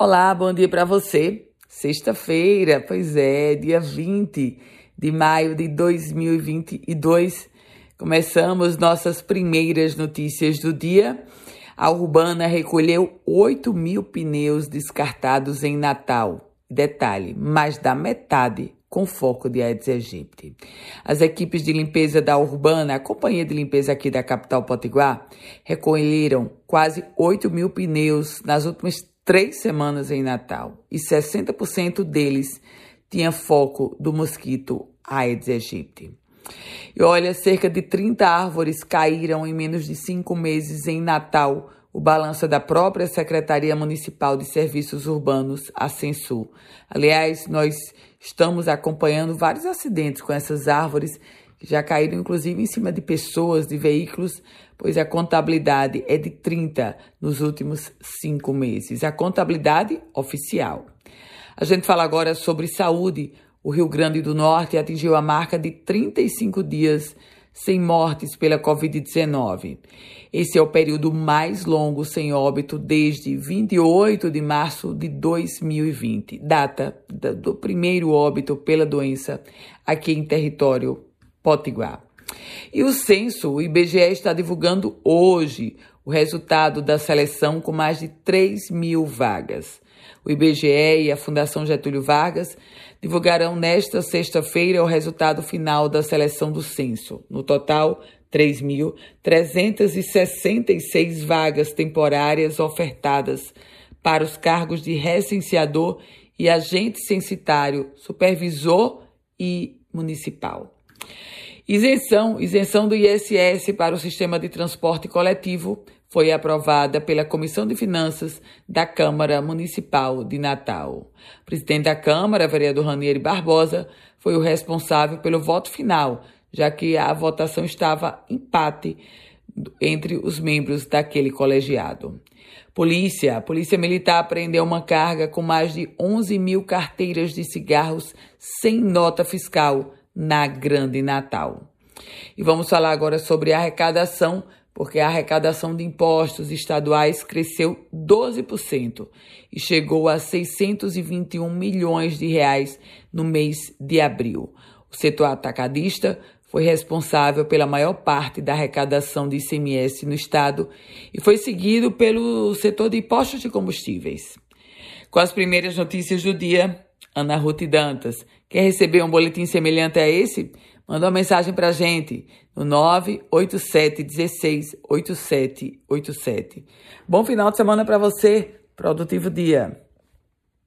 Olá, bom dia para você. Sexta-feira, pois é, dia 20 de maio de 2022. Começamos nossas primeiras notícias do dia. A Urbana recolheu 8 mil pneus descartados em Natal. Detalhe, mais da metade com foco de Aedes aegypti. As equipes de limpeza da Urbana, a companhia de limpeza aqui da capital Potiguar, recolheram quase 8 mil pneus nas últimas três semanas em Natal e 60% deles tinha foco do mosquito Aedes aegypti. E olha, cerca de 30 árvores caíram em menos de cinco meses em Natal, o balanço é da própria Secretaria Municipal de Serviços Urbanos, a Censu. Aliás, nós estamos acompanhando vários acidentes com essas árvores que já caíram inclusive em cima de pessoas, de veículos, pois a contabilidade é de 30 nos últimos cinco meses. A contabilidade oficial. A gente fala agora sobre saúde. O Rio Grande do Norte atingiu a marca de 35 dias sem mortes pela Covid-19. Esse é o período mais longo sem óbito desde 28 de março de 2020, data do primeiro óbito pela doença aqui em território Potiguar. E o censo, o IBGE está divulgando hoje o resultado da seleção com mais de 3 mil vagas. O IBGE e a Fundação Getúlio Vargas divulgarão nesta sexta-feira o resultado final da seleção do censo. No total, 3.366 vagas temporárias ofertadas para os cargos de recenseador e agente censitário, supervisor e municipal. Isenção, isenção do ISS para o sistema de transporte coletivo foi aprovada pela Comissão de Finanças da Câmara Municipal de Natal. O presidente da Câmara, vereador Ranieri Barbosa, foi o responsável pelo voto final, já que a votação estava empate entre os membros daquele colegiado. Polícia. A Polícia Militar apreendeu uma carga com mais de 11 mil carteiras de cigarros sem nota fiscal na Grande Natal. E vamos falar agora sobre a arrecadação, porque a arrecadação de impostos estaduais cresceu 12% e chegou a 621 milhões de reais no mês de abril. O setor atacadista foi responsável pela maior parte da arrecadação de ICMS no estado e foi seguido pelo setor de impostos de combustíveis. Com as primeiras notícias do dia, Ana Ruth Dantas. Quer receber um boletim semelhante a esse? Manda uma mensagem para a gente no 987 16 8787. Bom final de semana para você. Produtivo dia.